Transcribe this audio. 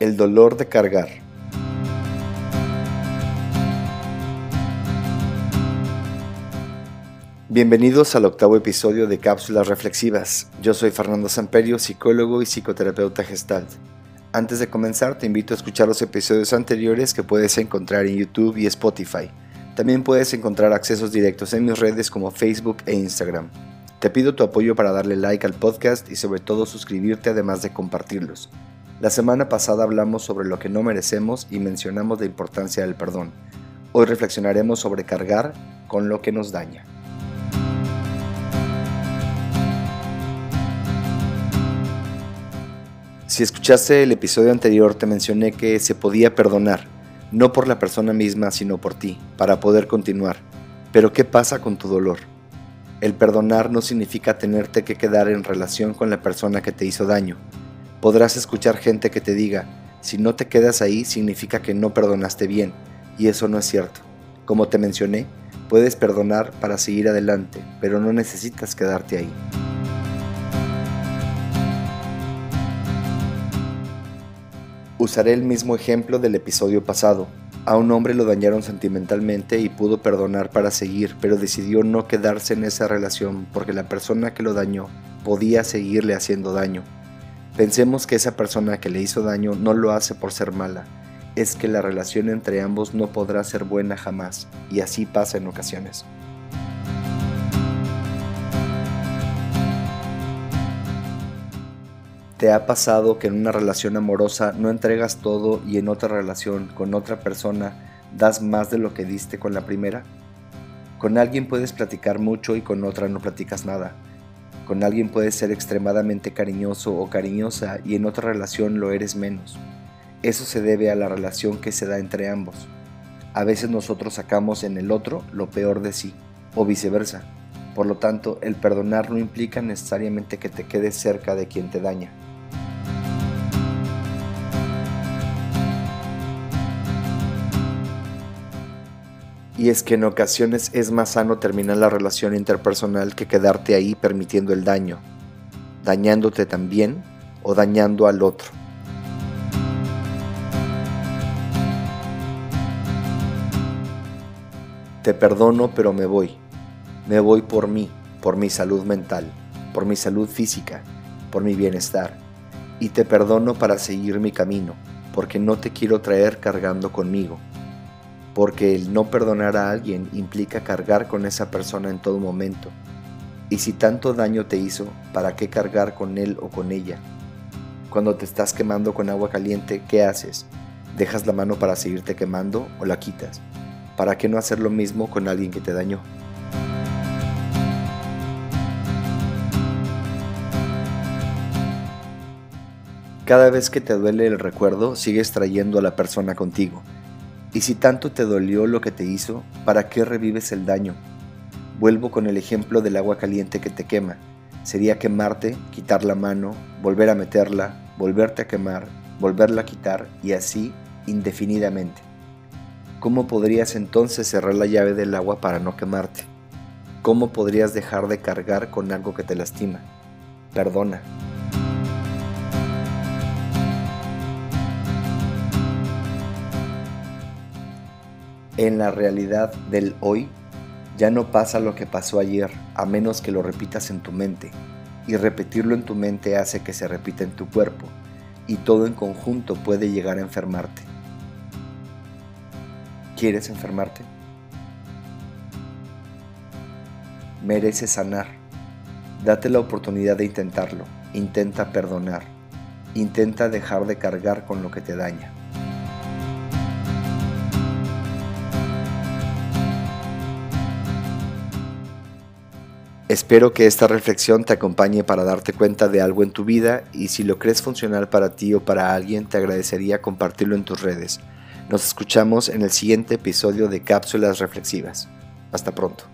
El dolor de cargar. Bienvenidos al octavo episodio de Cápsulas Reflexivas. Yo soy Fernando Samperio, psicólogo y psicoterapeuta gestalt. Antes de comenzar, te invito a escuchar los episodios anteriores que puedes encontrar en YouTube y Spotify. También puedes encontrar accesos directos en mis redes como Facebook e Instagram. Te pido tu apoyo para darle like al podcast y sobre todo suscribirte además de compartirlos. La semana pasada hablamos sobre lo que no merecemos y mencionamos la importancia del perdón. Hoy reflexionaremos sobre cargar con lo que nos daña. Si escuchaste el episodio anterior te mencioné que se podía perdonar, no por la persona misma sino por ti, para poder continuar. Pero ¿qué pasa con tu dolor? El perdonar no significa tenerte que quedar en relación con la persona que te hizo daño, Podrás escuchar gente que te diga, si no te quedas ahí significa que no perdonaste bien, y eso no es cierto. Como te mencioné, puedes perdonar para seguir adelante, pero no necesitas quedarte ahí. Usaré el mismo ejemplo del episodio pasado. A un hombre lo dañaron sentimentalmente y pudo perdonar para seguir, pero decidió no quedarse en esa relación porque la persona que lo dañó podía seguirle haciendo daño. Pensemos que esa persona que le hizo daño no lo hace por ser mala, es que la relación entre ambos no podrá ser buena jamás, y así pasa en ocasiones. ¿Te ha pasado que en una relación amorosa no entregas todo y en otra relación con otra persona das más de lo que diste con la primera? Con alguien puedes platicar mucho y con otra no platicas nada con alguien puedes ser extremadamente cariñoso o cariñosa y en otra relación lo eres menos. Eso se debe a la relación que se da entre ambos. A veces nosotros sacamos en el otro lo peor de sí, o viceversa. Por lo tanto, el perdonar no implica necesariamente que te quedes cerca de quien te daña. Y es que en ocasiones es más sano terminar la relación interpersonal que quedarte ahí permitiendo el daño, dañándote también o dañando al otro. Te perdono pero me voy. Me voy por mí, por mi salud mental, por mi salud física, por mi bienestar. Y te perdono para seguir mi camino, porque no te quiero traer cargando conmigo porque el no perdonar a alguien implica cargar con esa persona en todo momento. Y si tanto daño te hizo, ¿para qué cargar con él o con ella? Cuando te estás quemando con agua caliente, ¿qué haces? ¿Dejas la mano para seguirte quemando o la quitas? ¿Para qué no hacer lo mismo con alguien que te dañó? Cada vez que te duele el recuerdo, sigues trayendo a la persona contigo y si tanto te dolió lo que te hizo, ¿para qué revives el daño? Vuelvo con el ejemplo del agua caliente que te quema. Sería quemarte, quitar la mano, volver a meterla, volverte a quemar, volverla a quitar y así indefinidamente. ¿Cómo podrías entonces cerrar la llave del agua para no quemarte? ¿Cómo podrías dejar de cargar con algo que te lastima? Perdona. En la realidad del hoy, ya no pasa lo que pasó ayer, a menos que lo repitas en tu mente. Y repetirlo en tu mente hace que se repita en tu cuerpo, y todo en conjunto puede llegar a enfermarte. ¿Quieres enfermarte? Mereces sanar. Date la oportunidad de intentarlo. Intenta perdonar. Intenta dejar de cargar con lo que te daña. Espero que esta reflexión te acompañe para darte cuenta de algo en tu vida y si lo crees funcional para ti o para alguien te agradecería compartirlo en tus redes. Nos escuchamos en el siguiente episodio de Cápsulas Reflexivas. Hasta pronto.